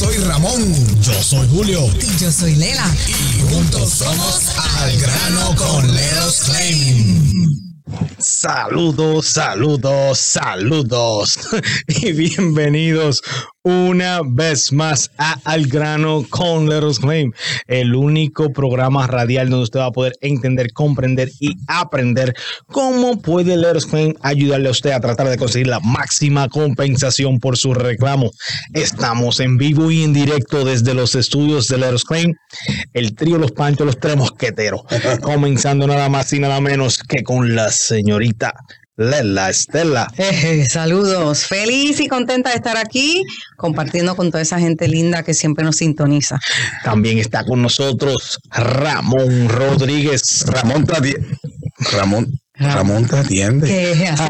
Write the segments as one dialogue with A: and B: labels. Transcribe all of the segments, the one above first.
A: soy Ramón.
B: Yo soy Julio.
C: Y yo soy Lela.
A: Y juntos somos Al Grano con Leros Claim.
B: Saludos, saludos, saludos y bienvenidos una vez más a Al Grano con Leros Claim, el único programa radial donde usted va a poder entender, comprender y aprender cómo puede Leros Claim ayudarle a usted a tratar de conseguir la máxima compensación por su reclamo. Estamos en vivo y en directo desde los estudios de Leros Claim, el trío Los Panchos, los tres mosqueteros, comenzando nada más y nada menos que con la señorita Lela Estela.
C: Eh, saludos, feliz y contenta de estar aquí compartiendo con toda esa gente linda que siempre nos sintoniza.
B: También está con nosotros Ramón Rodríguez.
A: Ramón Ramón. Ramón te atiende.
C: Así.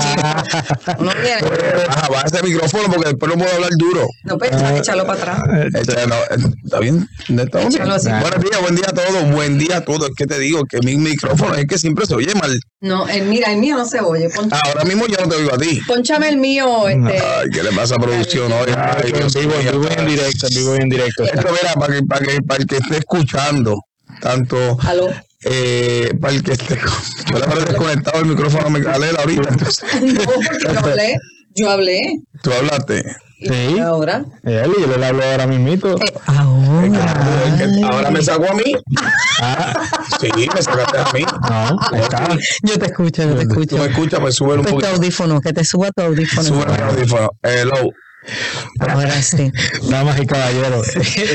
C: Uno viene,
A: Baja, baja ese micrófono porque después no puedo hablar duro.
C: no puedes echarlo para atrás.
A: Este, no, eh, ¿Está bien?
C: Échalo así.
A: Buenos días, buen día a todos. Buen día a todos. Es que te digo que mi micrófono es que siempre se oye mal.
C: No, el, mira, el mío no se oye. Pon-
A: Ahora mismo yo no te oigo a ti.
C: Ponchame el mío, este.
A: Ay, ¿qué le pasa a producción hoy? Ay, Dios
B: vivo, en vivo directo, vivo en directo.
A: Esto, mira, para que, para, que, para el que esté escuchando, tanto
C: Aló.
A: Eh, para el que esté. Yo le habré desconectado el micrófono a Micaela ahorita. Entonces,
C: No, porque yo hablé. Yo hablé.
A: tú hablaste.
C: Y
B: Sí.
C: ahora.
B: Él, yo le hablo ahora mismito.
C: Eh, ahora.
A: Es que ahora me sacó a mí.
B: Ah,
A: Sí, me sacaste a mí.
B: no, está.
C: Yo te escucho, yo te
A: Tú
C: escucho.
A: me escuchas, pues sube un
C: Pues tu
A: poquito.
C: audífono, que te suba tu audífono.
A: Sube el audífono. Hello.
C: Ahora sí.
B: Damas y caballeros.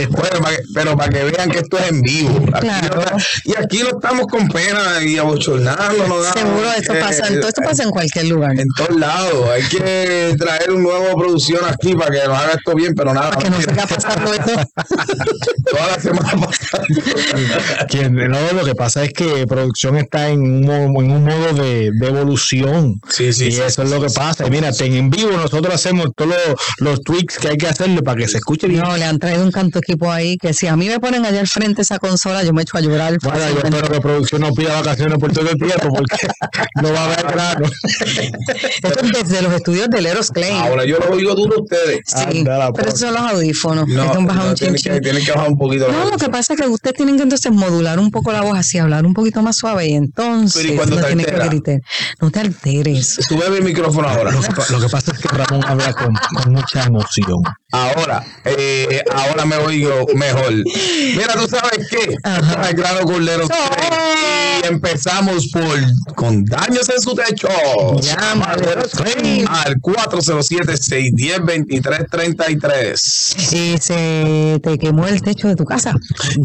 A: Bueno, para que- pero para que vean que esto es en vivo. Aquí
C: Claro.
A: no está- y aquí no estamos con pena y abochornando. No,
C: Seguro esto
A: Eh,
C: pasa, todo esto pasa en cualquier lugar.
A: En todos lados. Hay que traer un nuevo producción aquí para que nos haga esto bien, pero nada.
C: Para que no siga pasando esto.
A: Toda la semana pasando.
B: No, lo que pasa es que producción está en un, mo- en un modo de, de evolución.
A: Sí, sí,
B: y
A: sí,
B: eso es lo que pasa. Y mira, en vivo nosotros hacemos todos los, los tweaks que hay que hacerle para que se escuche bien.
C: No, le han traído un canto equipo ahí que si a mí me ponen allá al frente esa consola, yo me echo a llorar.
B: Bueno, yo espero que producción no pida vacaciones por todo el tiempo porque no va a haber grano.
C: Esto es desde los estudios de Leros Clay.
A: Ahora yo los oigo duro a ustedes.
C: Sí,
B: Anda la
C: pero
B: por-
C: esos son los audífonos.
A: No, no,
C: un
A: tienen, que, tienen que bajar un poquito.
C: No, lo que pasa es que ustedes tienen que entonces modular un poco la voz así, hablar un poquito más suave y entonces
A: Pero ¿y cuando
C: no
A: te
C: tienen que gritar. No te alteres.
A: Sube el micrófono ahora.
B: Lo que, lo que pasa es que Ramón habla con, con mucha emoción.
A: Ahora, eh, ahora me oigo mejor. Mira, ¿tú sabes qué? El grano culero. Y empezamos por con daños en su techo. Al 407-610-2333.
C: Y se te quemó el techo de tu casa.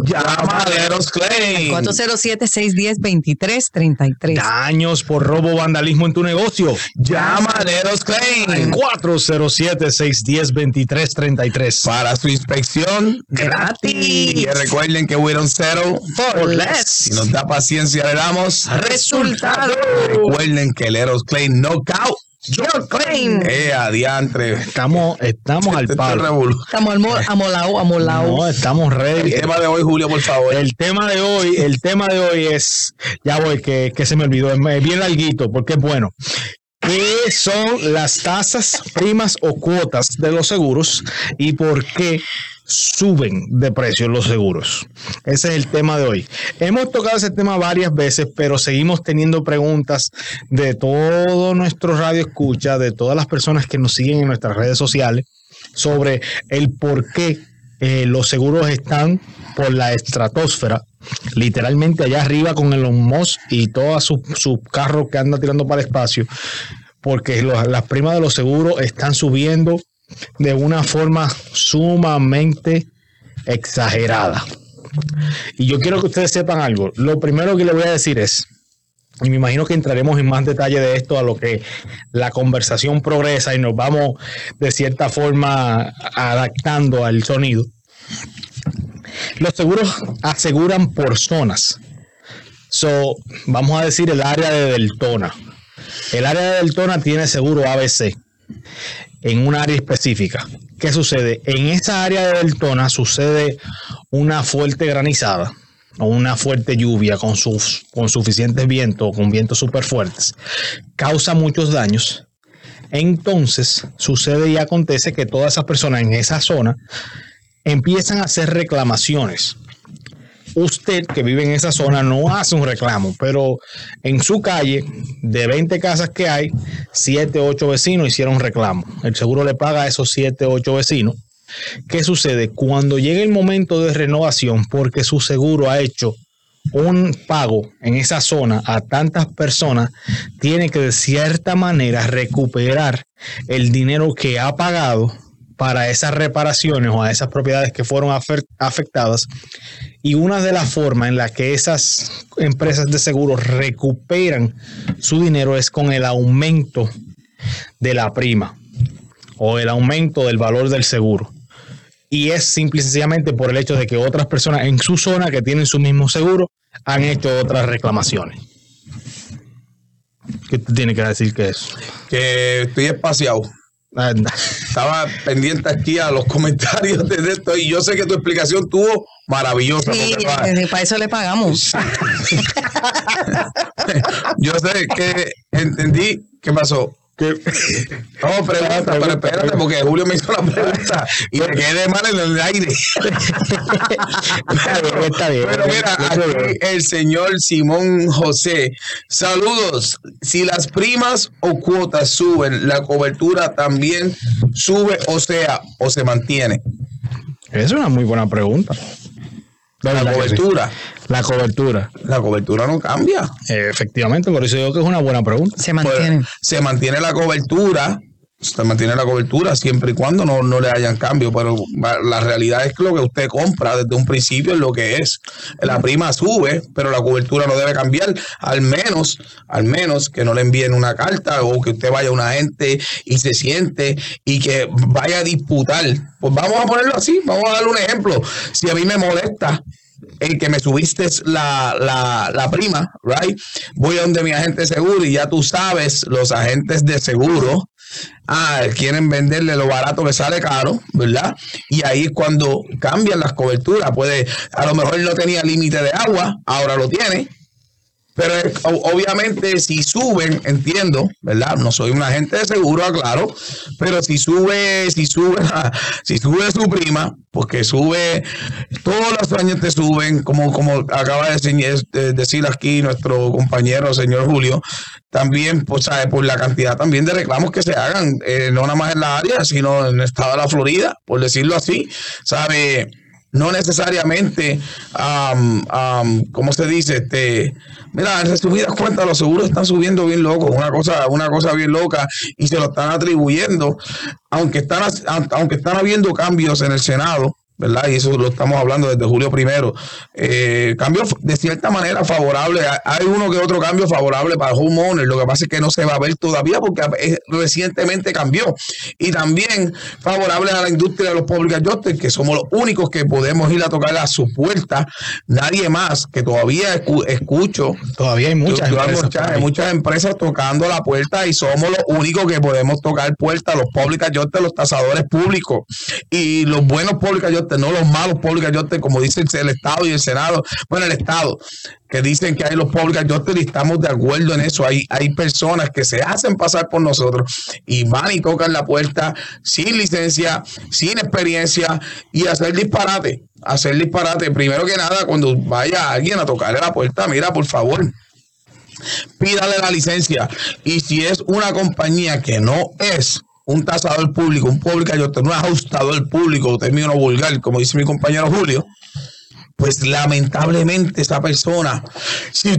A: Llama a Leros Claim.
C: 407-610-2333.
B: Daños por robo o vandalismo en tu negocio.
A: Llama a Leros Claim.
B: 407-610-2333.
A: Para su inspección
C: Gratis.
A: Y recuerden que we don't settle
C: For less.
A: Si nos da paciencia, le damos
C: Resultado.
A: Recuerden que Leros Claim knockout.
C: Your claim.
A: Eh, adiantre.
B: Estamos, estamos al
A: Este
B: palo.
C: Estamos amolao, amolao.
B: No, estamos ready.
A: El tema de hoy, Julio, por favor.
B: El tema de hoy, el tema de hoy es, ya voy, que, que se me olvidó, es bien larguito, porque es bueno. ¿Qué son las tasas, primas o cuotas de los seguros y por qué suben de precio los seguros? Ese es el tema de hoy. Hemos tocado ese tema varias veces, pero seguimos teniendo preguntas de todo nuestro radio escucha, de todas las personas que nos siguen en nuestras redes sociales, sobre el por qué eh, los seguros están por la estratosfera, literalmente allá arriba con Elon Musk y todos sus sus carros que anda tirando para el espacio, porque las primas de los seguros están subiendo de una forma sumamente exagerada. Y yo quiero que ustedes sepan algo. Lo primero que les voy a decir es, y me imagino que entraremos en más detalle de esto a lo que la conversación progresa y nos vamos de cierta forma adaptando al sonido. Los seguros aseguran por zonas. So, vamos a decir el área de Deltona. El área de Deltona tiene seguro ABC en un área específica. ¿Qué sucede? En esa área de Deltona sucede una fuerte granizada o una fuerte lluvia con, sus, con suficientes vientos, con vientos súper fuertes. Causa muchos daños. Entonces sucede y acontece que todas esas personas en esa zona empiezan a hacer reclamaciones. Usted que vive en esa zona no hace un reclamo, pero en su calle, de 20 casas que hay, 7, 8 vecinos hicieron reclamo. El seguro le paga a esos 7, 8 vecinos. ¿Qué sucede? Cuando llega el momento de renovación, porque su seguro ha hecho un pago en esa zona a tantas personas, tiene que de cierta manera recuperar el dinero que ha pagado para esas reparaciones o a esas propiedades que fueron afectadas. Y una de las formas en las que esas empresas de seguro recuperan su dinero es con el aumento de la prima o el aumento del valor del seguro. Y es simple y sencillamente por el hecho de que otras personas en su zona que tienen su mismo seguro han hecho otras reclamaciones. ¿Qué tiene que decir que es?
A: Que estoy espaciado. Estaba pendiente aquí a los comentarios de esto y yo sé que tu explicación tuvo maravillosa.
C: Sí, para eso le pagamos.
A: yo sé que entendí qué pasó. No, pregunta, pero espérate, porque Julio me hizo la pregunta y me quedé mal en el aire. está bien, Pero mira, aquí el señor Simón José. Saludos. Si las primas o cuotas suben, la cobertura también sube, o sea, o se mantiene.
B: Es una muy buena pregunta.
A: La cobertura.
B: La cobertura.
A: La cobertura no cambia.
B: efectivamente, por eso digo que es una buena pregunta.
C: Se mantiene.
A: Pues, se mantiene la cobertura. Se mantiene la cobertura siempre y cuando no, no le hayan cambio, pero la realidad es que lo que usted compra desde un principio es lo que es. La prima sube, pero la cobertura no debe cambiar, al menos, al menos que no le envíen una carta o que usted vaya a un agente y se siente y que vaya a disputar. Pues vamos a ponerlo así, vamos a darle un ejemplo. Si a mí me molesta en que me subiste la, la, la, prima, right? Voy a donde mi agente seguro y ya tú sabes, los agentes de seguro ah, quieren venderle lo barato que sale caro, ¿verdad? Y ahí cuando cambian las coberturas. Puede, a lo mejor no tenía límite de agua, ahora lo tiene pero obviamente si suben, entiendo, ¿verdad? No soy un agente de seguro, aclaro, pero si sube, si sube, si sube su prima, porque sube, todos los años te suben, como, como acaba de decir aquí nuestro compañero, señor Julio, también, pues, ¿sabe? por la cantidad también de reclamos que se hagan, eh, no nada más en la área, sino en el estado de la Florida, por decirlo así, ¿sabe? no necesariamente, um, ¿cómo se dice? Este, mira, en resumidas cuentas, los seguros están subiendo bien locos, una cosa, una cosa bien loca, y se lo están atribuyendo, aunque están, aunque están habiendo cambios en el Senado, ¿verdad? Y eso lo estamos hablando desde julio primero. Eh, cambio de cierta manera favorable. Hay uno que otro cambio favorable para homeowners. Lo que pasa es que no se va a ver todavía porque recientemente cambió. Y también favorable a la industria de los public adjusters, que somos los únicos que podemos ir a tocar a su puerta. Nadie más que todavía escucho.
B: Todavía hay muchas,
A: empresas, hay muchas empresas tocando la puerta y somos los únicos que podemos tocar puerta, los public adjusters, los tasadores públicos. Y los buenos public adjusters no los malos public como dice el, Estado y el Senado, bueno, el Estado, que dicen que hay los public adjusters y estamos de acuerdo en eso. Hay, hay personas que se hacen pasar por nosotros y van y tocan la puerta sin licencia, sin experiencia y hacer disparate. Hacer disparate. Primero que nada, cuando vaya alguien a tocarle la puerta, mira, por favor, pídale la licencia. Y si es una compañía que no es, un tasador público, un público yo un ajustador público, término vulgar, como dice mi compañero Julio, pues lamentablemente esa persona, si,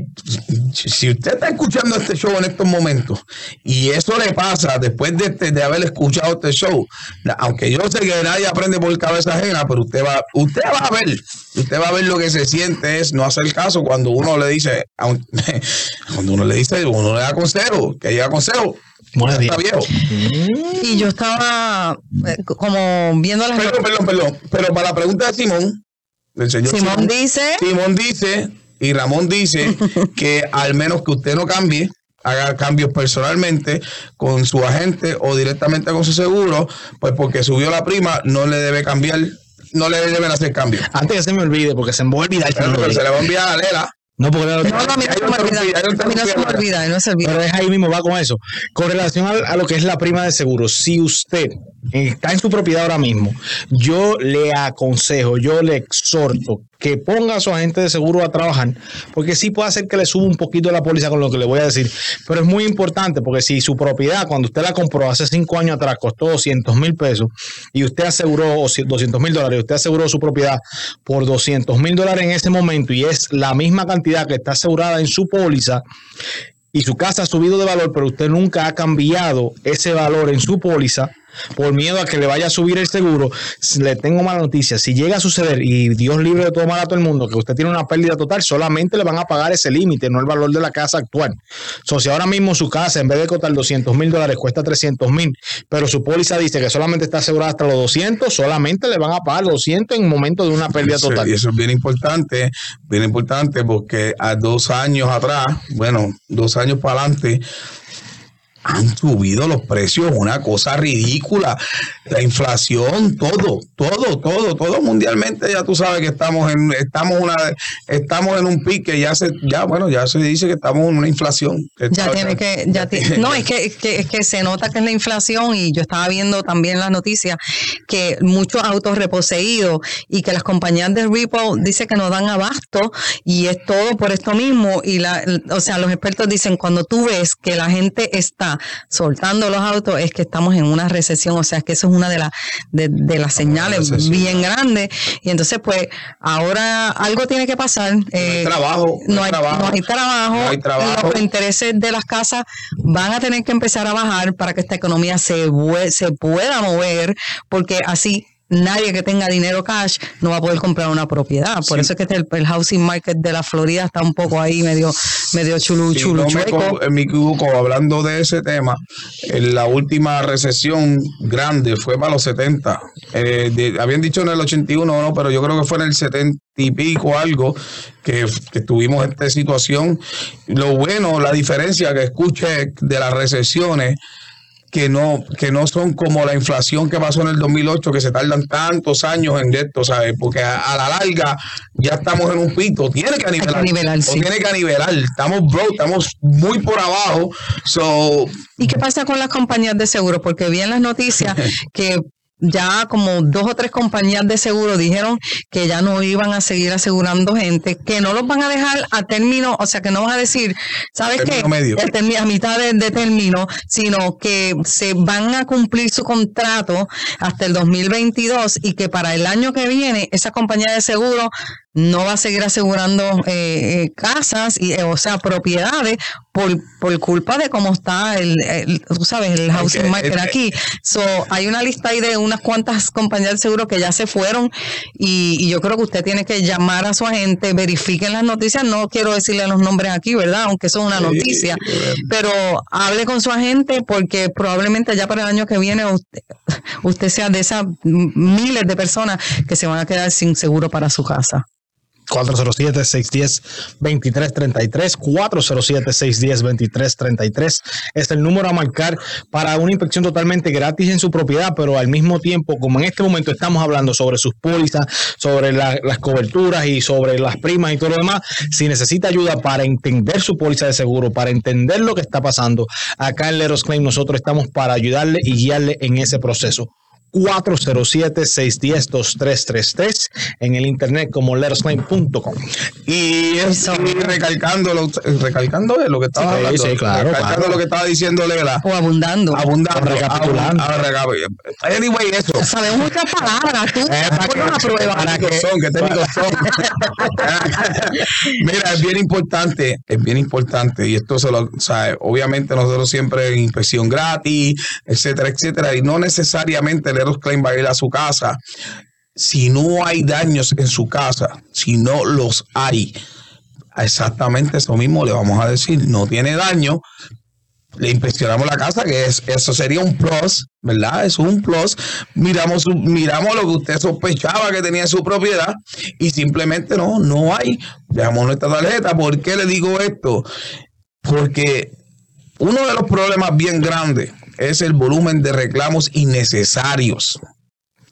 A: usted está escuchando este show en estos momentos y eso le pasa después de, de, haber escuchado este show, aunque yo sé que nadie aprende por cabeza ajena, pero usted va, usted va a ver, usted va a ver lo que se siente es no hacer caso cuando uno le dice, cuando uno le dice, uno le da consejo, que llega consejo,
C: y yo estaba eh, como viendo las.
A: Perdón, perdón, perdón. Pero para la pregunta de Simón,
C: del señor Simón, dice.
A: Simón dice, y Ramón dice, que al menos que usted no cambie, haga cambios personalmente con su agente o directamente con su seguro, pues porque subió la prima, no le debe cambiar, no le deben hacer cambios.
B: Antes que se me olvide, porque se me va a olvidar.
A: se le va a enviar a Lela
B: no, porque
C: no, no, a mí no se me olvida, no se olvida.
B: Pero es ahí mismo, va con eso. Con relación a, lo que es la prima de seguro, si usted está en su propiedad ahora mismo, yo le aconsejo, yo le exhorto que ponga a su agente de seguro a trabajar, porque sí puede hacer que le suba un poquito la póliza con lo que le voy a decir, pero es muy importante porque si su propiedad, cuando usted la compró hace cinco años atrás, costó 200 mil pesos y usted aseguró 200 mil dólares, usted aseguró su propiedad por 200 mil dólares en ese momento y es la misma cantidad que está asegurada en su póliza, y su casa ha subido de valor, pero usted nunca ha cambiado ese valor en su póliza, por miedo a que le vaya a subir el seguro, le tengo mala noticia. Si llega a suceder, y Dios libre de todo mal a todo el mundo, que usted tiene una pérdida total, solamente le van a pagar ese límite, no el valor de la casa actual. So, si ahora mismo su casa, en vez de costar 200 mil dólares, cuesta 300 mil, pero su póliza dice que solamente está asegurada hasta los 200, solamente le van a pagar 200 en momento de una pérdida total.
A: Y eso es bien importante, bien importante, porque a dos años atrás, bueno, dos años para adelante, han subido los precios, una cosa ridícula. La inflación, todo, todo, todo, todo mundialmente, ya tú sabes que estamos en, estamos una, estamos en un pique, ya se, ya bueno, ya se dice que estamos en una inflación.
C: Ya tiene que, ya no, es que, es que, es que se nota que es la inflación, y yo estaba viendo también las noticias que muchos autos reposeídos y que las compañías de repo dicen que no dan abasto, y es todo por esto mismo, y la, o sea, los expertos dicen cuando tú ves que la gente está soltando los autos es que estamos en una recesión, o sea, es que eso es una de, las de, las señales bien grandes. Y entonces, pues, ahora algo tiene que pasar.
A: no hay eh, trabajo.
C: No, hay, trabajo. Los intereses de las casas van a tener que empezar a bajar para que esta economía se, se pueda mover, porque así nadie que tenga dinero cash no va a poder comprar una propiedad. Por eso es que este, el, housing market de la Florida está un poco ahí medio, medio chulu, chulu,
A: Me, equivoco, hablando de ese tema, en la última recesión grande fue para los 70. Eh, habían dicho en el 81, no, pero yo creo que fue en el 70 y pico algo que, que tuvimos esta situación. Lo bueno, la diferencia que escuché de las recesiones que no, que no son como la inflación que pasó en el 2008, que se tardan tantos años en esto, ¿sabes? Porque a, la larga ya estamos en un pito, tiene que nivelar. Tiene que nivelar, estamos broke, estamos muy por abajo. So,
C: ¿Y qué pasa con las compañías de seguro? Porque vi en las noticias que ya como dos o tres compañías de seguro dijeron que ya no iban a seguir asegurando gente, que no los van a dejar a término, o sea, que no van a decir, ¿sabes qué? A mitad de, de, término, sino que se van a cumplir su contrato hasta el 2022 y que para el año que viene esa compañía de seguro no va a seguir asegurando eh, eh, casas y eh, o sea propiedades por, por culpa de cómo está el, tú sabes el housing market aquí. So hay una lista ahí de unas cuantas compañías de seguro que ya se fueron y, yo creo que usted tiene que llamar a su agente verifiquen las noticias. No quiero decirle los nombres aquí verdad aunque eso es una noticia. pero hable con su agente porque probablemente ya para el año que viene usted, usted sea de esas miles de personas que se van a quedar sin seguro para su casa
B: 407-610-2333, 407-610-2333 es el número a marcar para una inspección totalmente gratis en su propiedad, pero al mismo tiempo, como en este momento estamos hablando sobre sus pólizas, sobre las coberturas y sobre las primas y todo lo demás, si necesita ayuda para entender su póliza de seguro, para entender lo que está pasando, acá en Leros Claim nosotros estamos para ayudarle y guiarle en ese proceso. 407-610-2333 en el internet como letosclaim.com.
A: Y, y recalcando lo, recalcando lo que estaba hablando.
B: Sí, claro,
A: recalcando lo que estaba diciendo Lela.
C: O abundando.
A: Abundando.
B: Recapitulando.
A: Anyway, eso.
C: Sabemos muchas palabras. Tú eh,
A: para una prueba. Para que son, que técnicos son. Mira, es bien importante, es bien importante. Y esto se lo, o sea, obviamente nosotros siempre en inspección gratis, etcétera, etcétera. Y no necesariamente le Claim va a ir a su casa. Si no hay daños en su casa, si no los hay, exactamente eso mismo le vamos a decir. No tiene daño, le inspeccionamos la casa, que es, eso sería un plus, ¿verdad? Es un plus. Miramos, miramos lo que usted sospechaba que tenía en su propiedad y simplemente no, no hay. Dejamos nuestra tarjeta. ¿Por qué le digo esto? Porque uno de los problemas bien grandes es el volumen de reclamos innecesarios.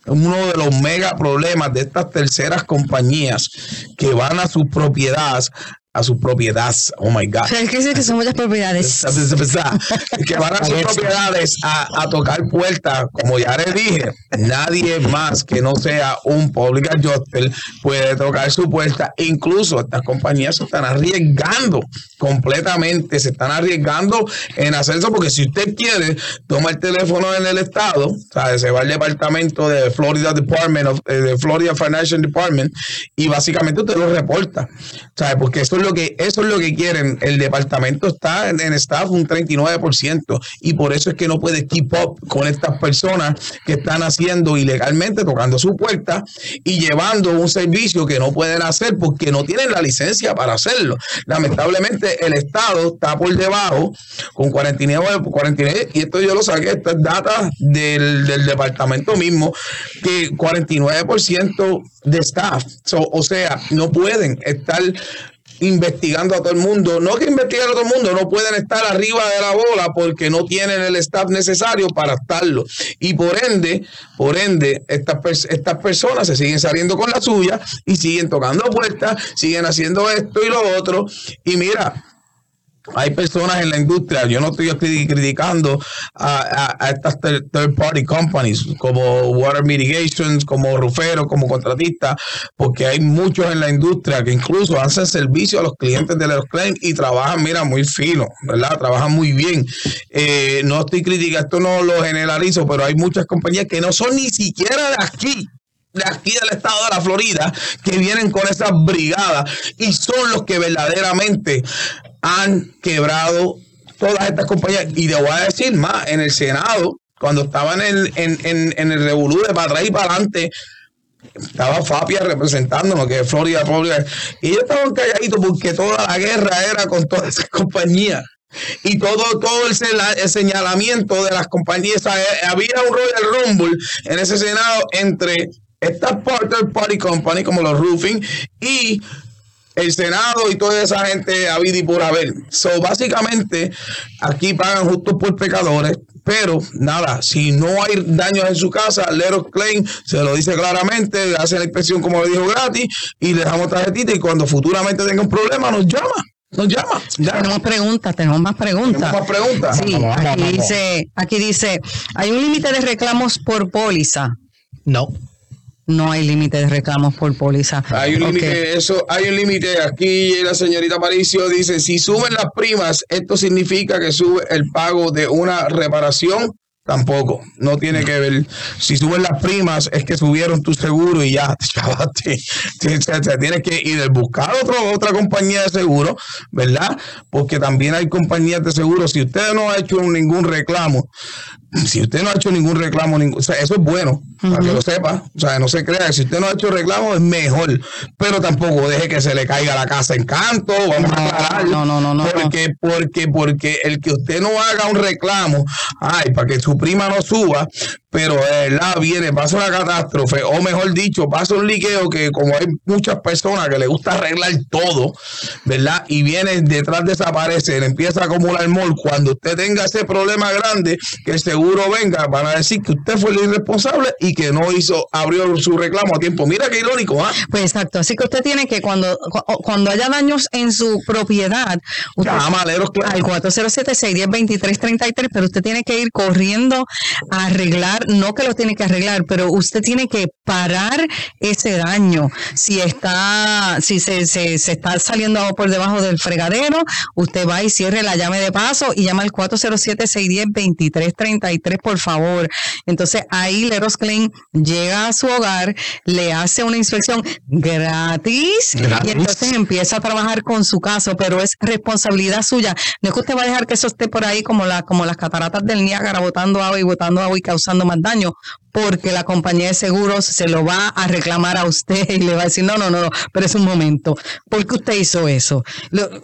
A: Uno de los mega problemas de estas terceras compañías que van a sus propiedades a sus propiedades. Oh my God.
C: O sea, es que son muchas propiedades.
A: que van a sus propiedades a, a tocar puertas, como ya les dije, nadie más que no sea un public adjuster puede tocar su puerta. Incluso estas compañías se están arriesgando completamente, se están arriesgando en hacer eso, porque si usted quiere, toma el teléfono en el estado, ¿sabe? se va al departamento de Florida Department, of, eh, de Florida Financial Department, y básicamente usted lo reporta, ¿sabe? porque eso es lo que eso es lo que quieren. El departamento está en, staff un 39%, y por eso es que no puede keep up con estas personas que están haciendo ilegalmente, tocando su puerta y llevando un servicio que no pueden hacer porque no tienen la licencia para hacerlo. Lamentablemente, el Estado está por debajo con 49, 49 y esto yo lo saqué, esta es data del, del departamento mismo, que 49% de staff, so, o sea, no pueden estar investigando a todo el mundo. No que investigar a todo el mundo, no pueden estar arriba de la bola porque no tienen el staff necesario para estarlo. Y por ende, por ende, estas, estas personas se siguen saliendo con la suya y siguen tocando puertas, siguen haciendo esto y lo otro. Y mira, hay personas en la industria, yo no estoy criticando a, estas third party companies como Water Mitigations, como Rufero, como contratistas, porque hay muchos en la industria que incluso hacen servicio a los clientes de los claims y trabajan, mira, muy fino, ¿verdad? Trabajan muy bien. Eh, no estoy criticando, esto no lo generalizo, pero hay muchas compañías que no son ni siquiera de aquí de aquí del estado de la Florida que vienen con esas brigadas y son los que verdaderamente han quebrado todas estas compañías. Y te voy a decir más, en el Senado, cuando estaban en, en, en, el revolú de para atrás y para adelante, estaba Fapia representándonos, que es Florida, Florida, y ellos estaban calladitos porque toda la guerra era con todas esas compañías. Y todo, todo el, señalamiento de las compañías, había un Royal Rumble en ese Senado entre estas Party Party Company, como los Roofing, y el Senado y toda esa gente a vida y por haber. So, básicamente, aquí pagan justos por pecadores, pero nada, si no hay daños en su casa, Leros Claim se lo dice claramente, hace la inspección como le dijo gratis y le dejamos tarjetita y cuando futuramente tenga un problema nos llama. Nos llama.
C: Tenemos preguntas, tenemos más preguntas.
A: Tenemos más preguntas.
C: Sí, aquí dice, aquí dice, hay un límite de reclamos por póliza.
B: No
C: no hay límite de reclamos por póliza.
A: Hay un límite, eso, hay un límite. Aquí la señorita Paricio dice, si suben las primas, esto significa que sube el pago de una reparación. Tampoco, no tiene que ver. Si suben las primas, es que subieron tu seguro y ya, Tienes que ir a buscar otro, otra compañía de seguro, ¿verdad? Porque también hay compañías de seguro. Si usted no ha hecho ningún reclamo, si usted no ha hecho ningún reclamo, o sea, eso es bueno, para que lo sepa. O sea, no se crea, si usted no ha hecho reclamo es mejor, pero tampoco deje que se le caiga la casa en canto, vamos a
C: No, no, no, no.
A: Porque, porque, porque el que usted no haga un reclamo, ay, para que su prima no suba, pero la viene, pasa una catástrofe, o mejor dicho, pasa un liqueo que como hay muchas personas que le gusta arreglar todo, ¿verdad? Y viene detrás desaparece, le empieza a acumular mol, cuando usted tenga ese problema grande, que el seguro venga, van a decir que usted fue el irresponsable y que no hizo, abrió su reclamo a tiempo. Mira qué irónico, ¿ah?
C: Pues exacto, así que usted tiene que cuando, cuando haya daños en su propiedad, usted
A: llama al
C: al 407-610-2333, pero usted tiene que ir corriendo a arreglar no que lo tiene que arreglar, pero usted tiene que parar ese daño. Si está, si se, se, está saliendo por debajo del fregadero, usted va y cierre la llave de paso y llama al 407-610-2333, por favor. Entonces ahí Leros Clean llega a su hogar, le hace una inspección gratis, y entonces empieza a trabajar con su caso, pero es responsabilidad suya. No es que usted va a dejar que eso esté por ahí como, la, como las cataratas del Niágara botando agua y botando agua y causando más porque la compañía de seguros se lo va a reclamar a usted y le va a decir, no, no, no, no, pero es un momento, ¿por qué usted hizo eso?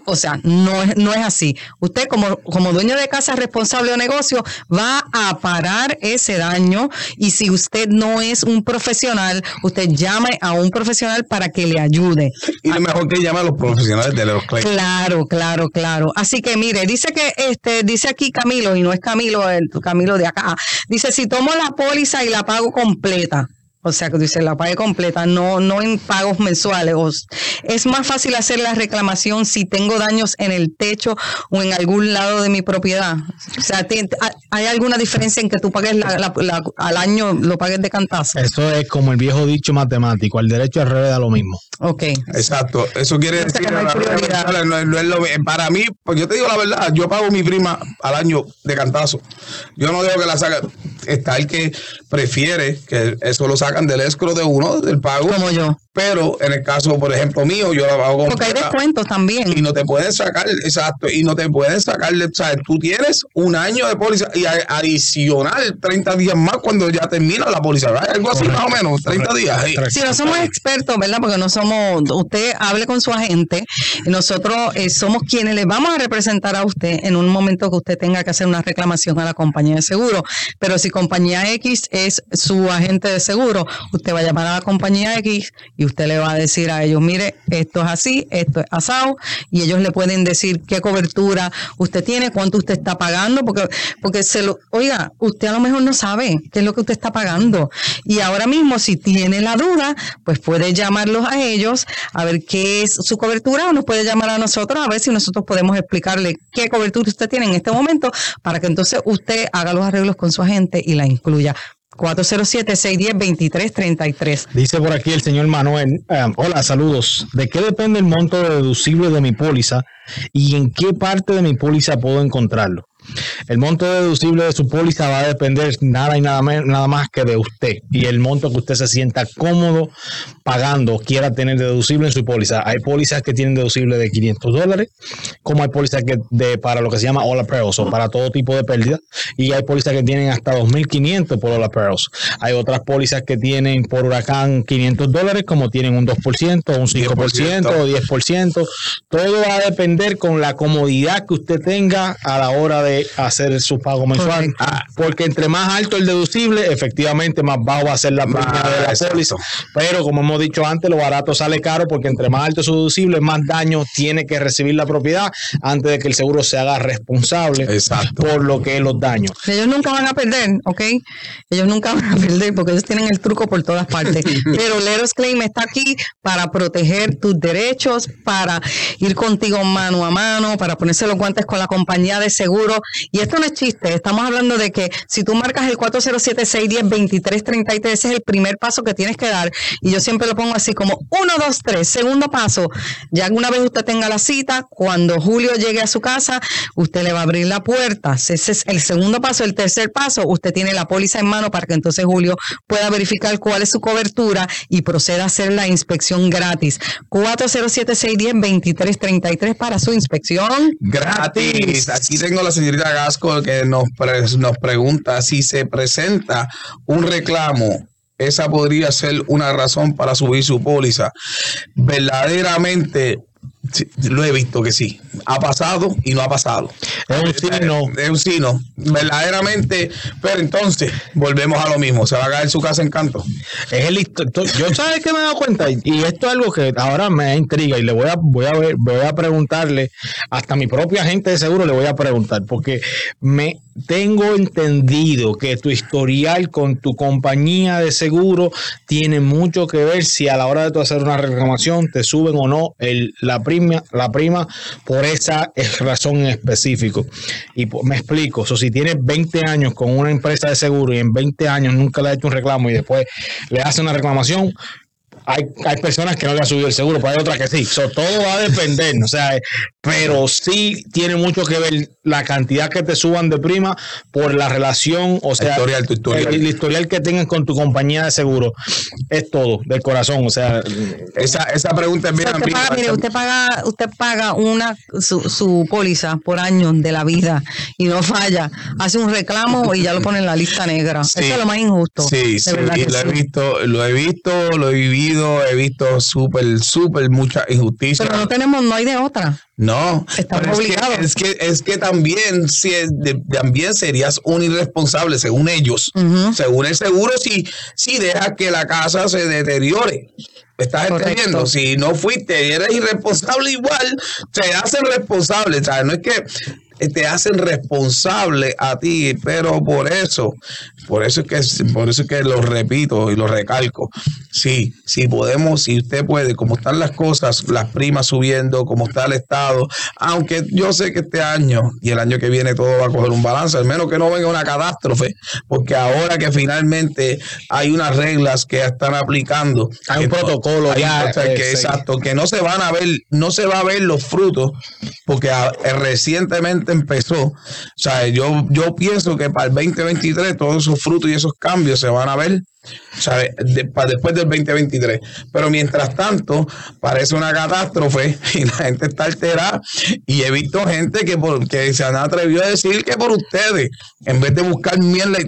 C: o sea, no es, no es así. Usted como, como dueño de casa responsable o negocio va a parar ese daño y si usted no es un profesional, usted llame a un profesional para que le ayude.
A: Y lo mejor que llame a los profesionales de los claims.
C: Claro, claro, claro. Así que mire, dice que este, dice aquí Camilo, y no es Camilo, el Camilo de acá, dice, si tomo la póliza y la pago completa. O sea, que dice la pague completa, no, no en pagos mensuales. O, es más fácil hacer la reclamación si tengo daños en el techo o en algún lado de mi propiedad. O sea, ¿hay alguna diferencia en que tú pagues al año, lo pagues de cantazo?
B: Eso es como el viejo dicho matemático, el derecho al revés da lo mismo.
C: Ok.
A: Exacto. Eso quiere decir que para mí, pues yo te digo la verdad, yo pago mi prima al año de cantazo. Yo no digo que la saque. Está el que prefiere que eso lo sacan del escro de uno, del pago.
C: Como yo.
A: Pero en el caso, por ejemplo, mío, yo la pago
C: Porque hay descuentos también.
A: Y no te pueden sacar, exacto, y no te pueden sacar, o sea, tú tienes un año de póliza y adicional 30 días más cuando ya termina la póliza, ¿verdad? Algo así más o menos, 30 días.
C: Si no somos expertos, ¿verdad? Porque no somos, usted hable con su agente, y nosotros eh, somos quienes le vamos a representar a usted en un momento que usted tenga que hacer una reclamación a la compañía de seguro. Pero si compañía X es su agente de seguro, usted va a llamar a la compañía X y usted le va a decir a ellos, mire, esto es así, esto es asado, y ellos le pueden decir qué cobertura usted tiene, cuánto usted está pagando, porque, porque se lo, oiga, usted a lo mejor no sabe qué es lo que usted está pagando. Y ahora mismo, si tiene la duda, pues puede llamarlos a ellos a ver qué es su cobertura, o nos puede llamar a nosotros a ver si nosotros podemos explicarle qué cobertura usted tiene en este momento, para que entonces usted haga los arreglos con su agente y la incluya. 407-610-2333.
B: Dice por aquí el señor Manuel, eh, hola, saludos. ¿De qué depende el monto deducible de mi póliza y en qué parte de mi póliza puedo encontrarlo? El monto deducible de su póliza va a depender nada y nada, nada más que de usted y el monto que usted se sienta cómodo pagando quiera tener deducible en su póliza. Hay pólizas que tienen deducible de 500 dólares, como hay pólizas que de, para lo que se llama all apparels o para todo tipo de pérdida, y hay pólizas que tienen hasta 2.500 por all apparels. Hay otras pólizas que tienen por huracán 500 dólares, como tienen un 2%, un 5% o 10%. Todo va a depender con la comodidad que usted tenga a la hora de hacer su pago mensual. Ah, porque entre más alto el deducible, efectivamente más bajo va a ser la premia de la póliza. Pero como hemos dicho antes, lo barato sale caro porque entre más alto su deducible, más daño tiene que recibir la propiedad antes de que el seguro se haga responsable por lo que es los daños.
C: Ellos nunca van a perder, ¿ok? Ellos nunca van a perder porque ellos tienen el truco por todas partes. Pero Leros Claim está aquí para proteger tus derechos, para ir contigo mano a mano, para ponerse los guantes con la compañía de seguro y esto no es chiste, estamos hablando de que si tú marcas el 407-610-2333, ese es el primer paso que tienes que dar. Y yo siempre lo pongo así como 1, 2, 3. Segundo paso, ya alguna vez usted tenga la cita, cuando Julio llegue a su casa, usted le va a abrir la puerta. Ese es el segundo paso. El tercer paso, usted tiene la póliza en mano para que entonces Julio pueda verificar cuál es su cobertura y proceda a hacer la inspección gratis. 407-610-2333 para su inspección
A: gratis. Aquí tengo la señorita Gasco que nos, nos pregunta si se presenta un reclamo esa podría ser una razón para subir su póliza. Verdaderamente lo he visto que sí. Ha pasado y no ha pasado.
B: Es un sí, no.
A: Es un sí, no. Verdaderamente. Pero entonces, volvemos a lo mismo. Se va a caer su casa en canto.
B: Es el Yo sabes que me he dado cuenta. Y esto es algo que ahora me intriga. Y le voy a, voy a ver, voy a preguntarle. Hasta mi propia agente de seguro le voy a preguntar. Porque me tengo entendido que tu historial con tu compañía de seguro tiene mucho que ver si a la hora de tu hacer una reclamación te suben o no el, la prima, la prima por esa razón en específico. Y me explico, si tienes 20 años con una empresa de seguro y en 20 años nunca le has hecho un reclamo y después le hace una reclamación, hay, hay personas que no le han subido el seguro, pero hay otras que sí. todo va a depender, o sea, pero sí tiene mucho que ver la cantidad que te suban de prima por la relación, o sea, El, historial que tengas con tu compañía de seguro. Es todo, del corazón, o sea.
A: Esa, esa pregunta es bien
C: usted paga, mire, usted paga, usted paga una su, su póliza por año de la vida y no falla. Hace un reclamo y ya lo pone en la lista negra. Eso es lo más injusto.
A: Sí, sí, lo he visto, lo he visto, lo he vivido he visto súper, súper mucha injusticia.
C: Pero no tenemos, no hay de otra.
A: No,
C: Estamos obligados.
A: Es que, es que, también, si también serías un irresponsable, según ellos, según el seguro, si, si deja que la casa se deteriore. ¿Estás entendiendo? Si no fuiste y eres irresponsable igual, se hacen responsables. ¿sabes? No es que te hacen responsable a ti, pero por eso, por eso es que por eso es que lo repito y lo recalco. Sí, si podemos, si usted puede, como están las cosas, las primas subiendo, como está el estado, aunque yo sé que este año y el año que viene todo va a coger un balance, al menos que no venga una catástrofe, porque ahora que finalmente hay unas reglas que están aplicando,
B: hay un protocolo ya,
A: que, exacto, que no se van a ver, no se va a ver los frutos, porque recientemente empezó. O sea, yo, yo pienso que para el 2023 todos esos frutos y esos cambios se van a ver ¿sabe? después del 2023. Pero mientras tanto, parece una catástrofe y la gente está alterada. Y he visto gente que, por, que se han atrevido a decir que por ustedes, en vez de buscar bien la,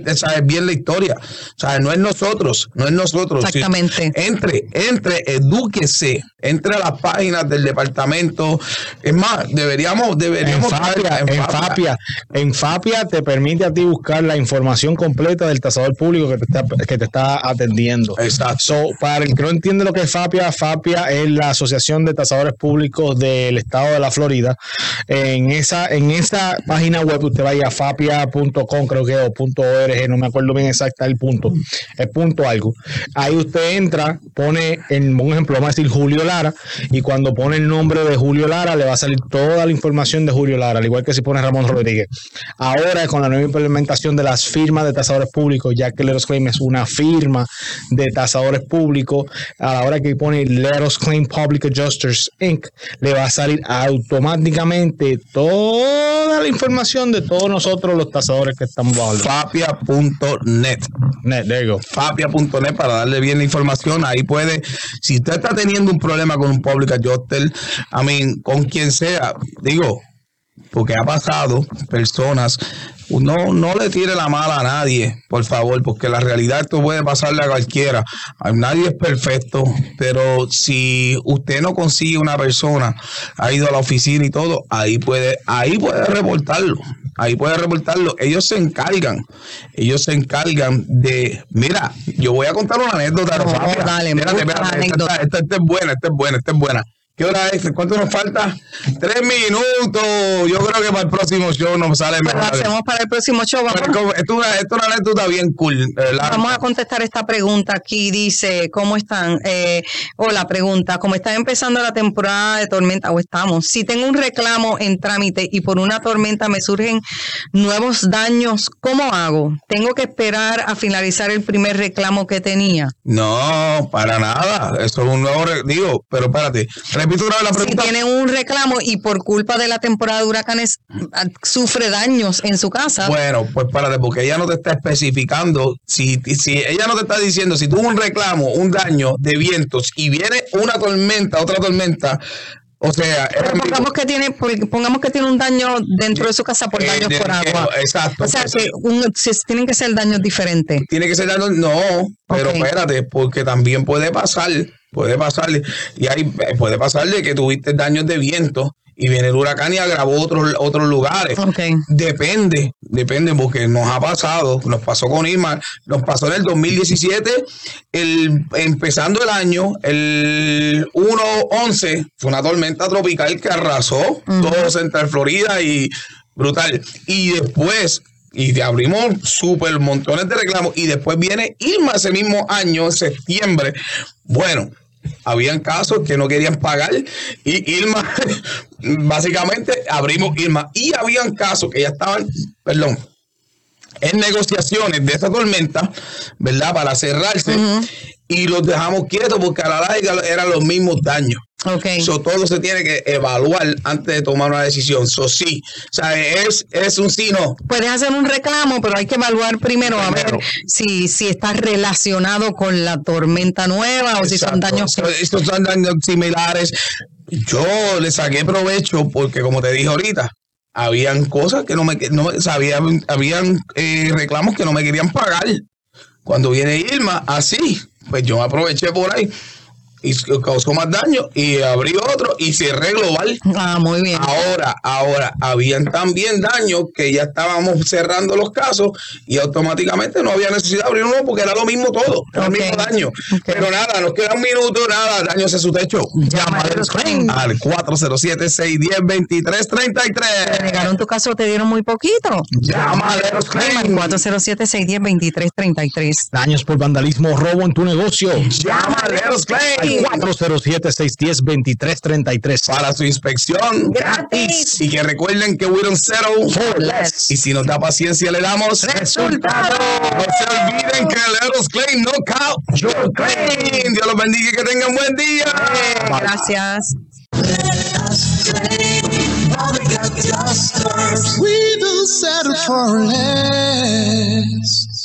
A: bien la historia, o no es nosotros, no es nosotros.
C: Exactamente.
A: entre, entre, edúquese, entre a las páginas del departamento. Es más, deberíamos, deberíamos
B: en Fapia, en, Fapia. en Fapia te permite a ti buscar la información completa del tasador público que te está, que te está atendiendo.
A: Exacto.
B: para el que no entiende lo que es FAPIA, FAPIA es la Asociación de Tasadores Públicos del Estado de la Florida. En esa, en esa página web usted vaya a fapia.com, creo que o .org, no me acuerdo bien exacta el punto. Es punto algo. Ahí usted entra, pone, en un ejemplo, vamos a decir Julio Lara, y cuando pone el nombre de Julio Lara, le va a salir toda la información de Julio Lara, al igual que si pone Ramón Rodríguez. Ahora, con la nueva implementación de las firmas de tasadores públicos, ya que Leros Claim es una firma, firma de tasadores públicos, a la hora que pone Let Us Claim Public Adjusters Inc., le va a salir automáticamente toda la información de todos nosotros los tasadores que estamos bajo.
A: Fapia.net.
B: Net, there you go.
A: Fapia.net para darle bien la información. Ahí puede, si usted está teniendo un problema con un Public Adjuster, I mean, con quien sea, digo, porque ha pasado personas no, no le tire la mala a nadie, por favor, porque la realidad esto puede pasarle a cualquiera. Nadie es perfecto, pero si usted no consigue una persona, ha ido a la oficina y todo, ahí puede, ahí puede reportarlo. Ahí puede reportarlo. Ellos se encargan. Ellos se encargan de. Mira, yo voy a contar una anécdota.
C: dale, espérate, espérate,
A: esta, esta, esta, es buena, esta es buena, esta es buena. ¿Qué hora es? ¿Cuánto nos falta? Tres minutos. Yo creo que para el próximo show nos sale mejor.
C: Lo hacemos para el próximo show.
A: Vamos. esto, es una, anécdota bien cool.
C: Vamos a contestar esta pregunta aquí. Dice, ¿cómo están? Eh, o la pregunta, ¿cómo está empezando la temporada de tormenta, o estamos, si tengo un reclamo en trámite y por una tormenta me surgen nuevos daños, ¿cómo hago? ¿Tengo que esperar a finalizar el primer reclamo que tenía?
A: No, para nada. Eso es un nuevo, digo, pero espérate
C: si tiene un reclamo y por culpa de la temporada de huracanes ah, sufre daños en su casa.
A: Bueno, pues párate, porque ella no te está especificando. Si, si ella no te está diciendo, si tuvo un reclamo, un daño de vientos y viene una tormenta, otra tormenta, o sea,
C: pongamos que tiene, pongamos que tiene un daño dentro de su casa por eh, daños por agua.
A: exacto.
C: O sea, que tienen que ser daños diferentes.
A: Tiene que ser daños, no, pero espérate, porque también puede pasar Puede pasarle, y ahí eh, puede pasarle que tuviste daños de viento y viene el huracán y agravó otros, otros lugares. Depende, depende, porque nos ha pasado, nos pasó con Irma, nos pasó en el 2017, el, empezando el año, el 1-11, fue una tormenta tropical que arrasó todo Central Florida y brutal. Y después y te abrimos súper montones de reclamos y después viene Irma ese mismo año, en septiembre. Bueno, habían casos que no querían pagar y Irma, básicamente abrimos Irma y habían casos que ya estaban, perdón, en negociaciones de esa tormenta, ¿verdad? Para cerrarse y los dejamos quietos porque a la larga eran los mismos daños.
C: Okay.
A: So, todo se tiene que evaluar antes de tomar una decisión. So, sí, o sea, es, es un sí, no.
C: Puedes hacer un reclamo, pero hay que evaluar primero, a ver si, si está relacionado con la tormenta nueva o si son daños.
A: estos son daños similares. Yo le saqué provecho porque, como te dije ahorita, habían cosas que no me, no, o habían eh, reclamos que no me querían pagar. Cuando viene Irma, así, pues yo aproveché por ahí y causó más daño y abrió otro y cerré global.
C: Ah, muy bien.
A: Ahora, ahora, habían también daños que ya estábamos cerrando los casos y automáticamente no había necesidad de abrir uno porque era lo mismo todo, era el
C: Ok.
A: mismo daño. Pero nada, nos queda un minuto, nada, daños en su techo.
C: Llama a
A: al 407-610-2333.
C: Negaron tu caso, te dieron muy poquito.
A: Llama a los
C: Claim al
A: claims.
C: 407-610-2333.
B: Daños por vandalismo o robo en tu negocio.
A: Llama a los claims.
B: 407-610-2333.
A: Para su inspección
C: Gratis.
A: Y que recuerden que we don't settle
B: For
C: less.
A: Y si nos da paciencia, le damos
C: Resultado.
A: No se olviden que Let Us Claim no count your claim. Dios los bendiga y que tengan buen día.
C: Gracias.
D: We don't settle for less.